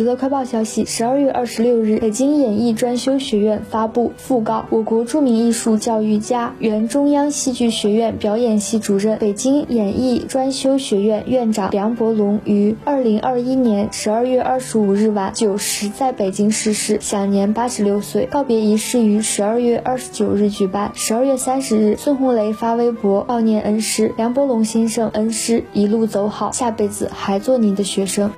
娱乐快报消息，十二月二十六日，北京演艺专修学院发布讣告，我国著名艺术教育家、原中央戏剧学院表演系主任、北京演艺专修学院院长梁伯龙于二零二一年十二月二十五日晚九时在北京逝世，享年八十六岁。告别仪式于十二月二十九日举办。十二月三十日，孙红雷发微博悼念恩师梁伯龙先生，恩师一路走好，下辈子还做您的学生。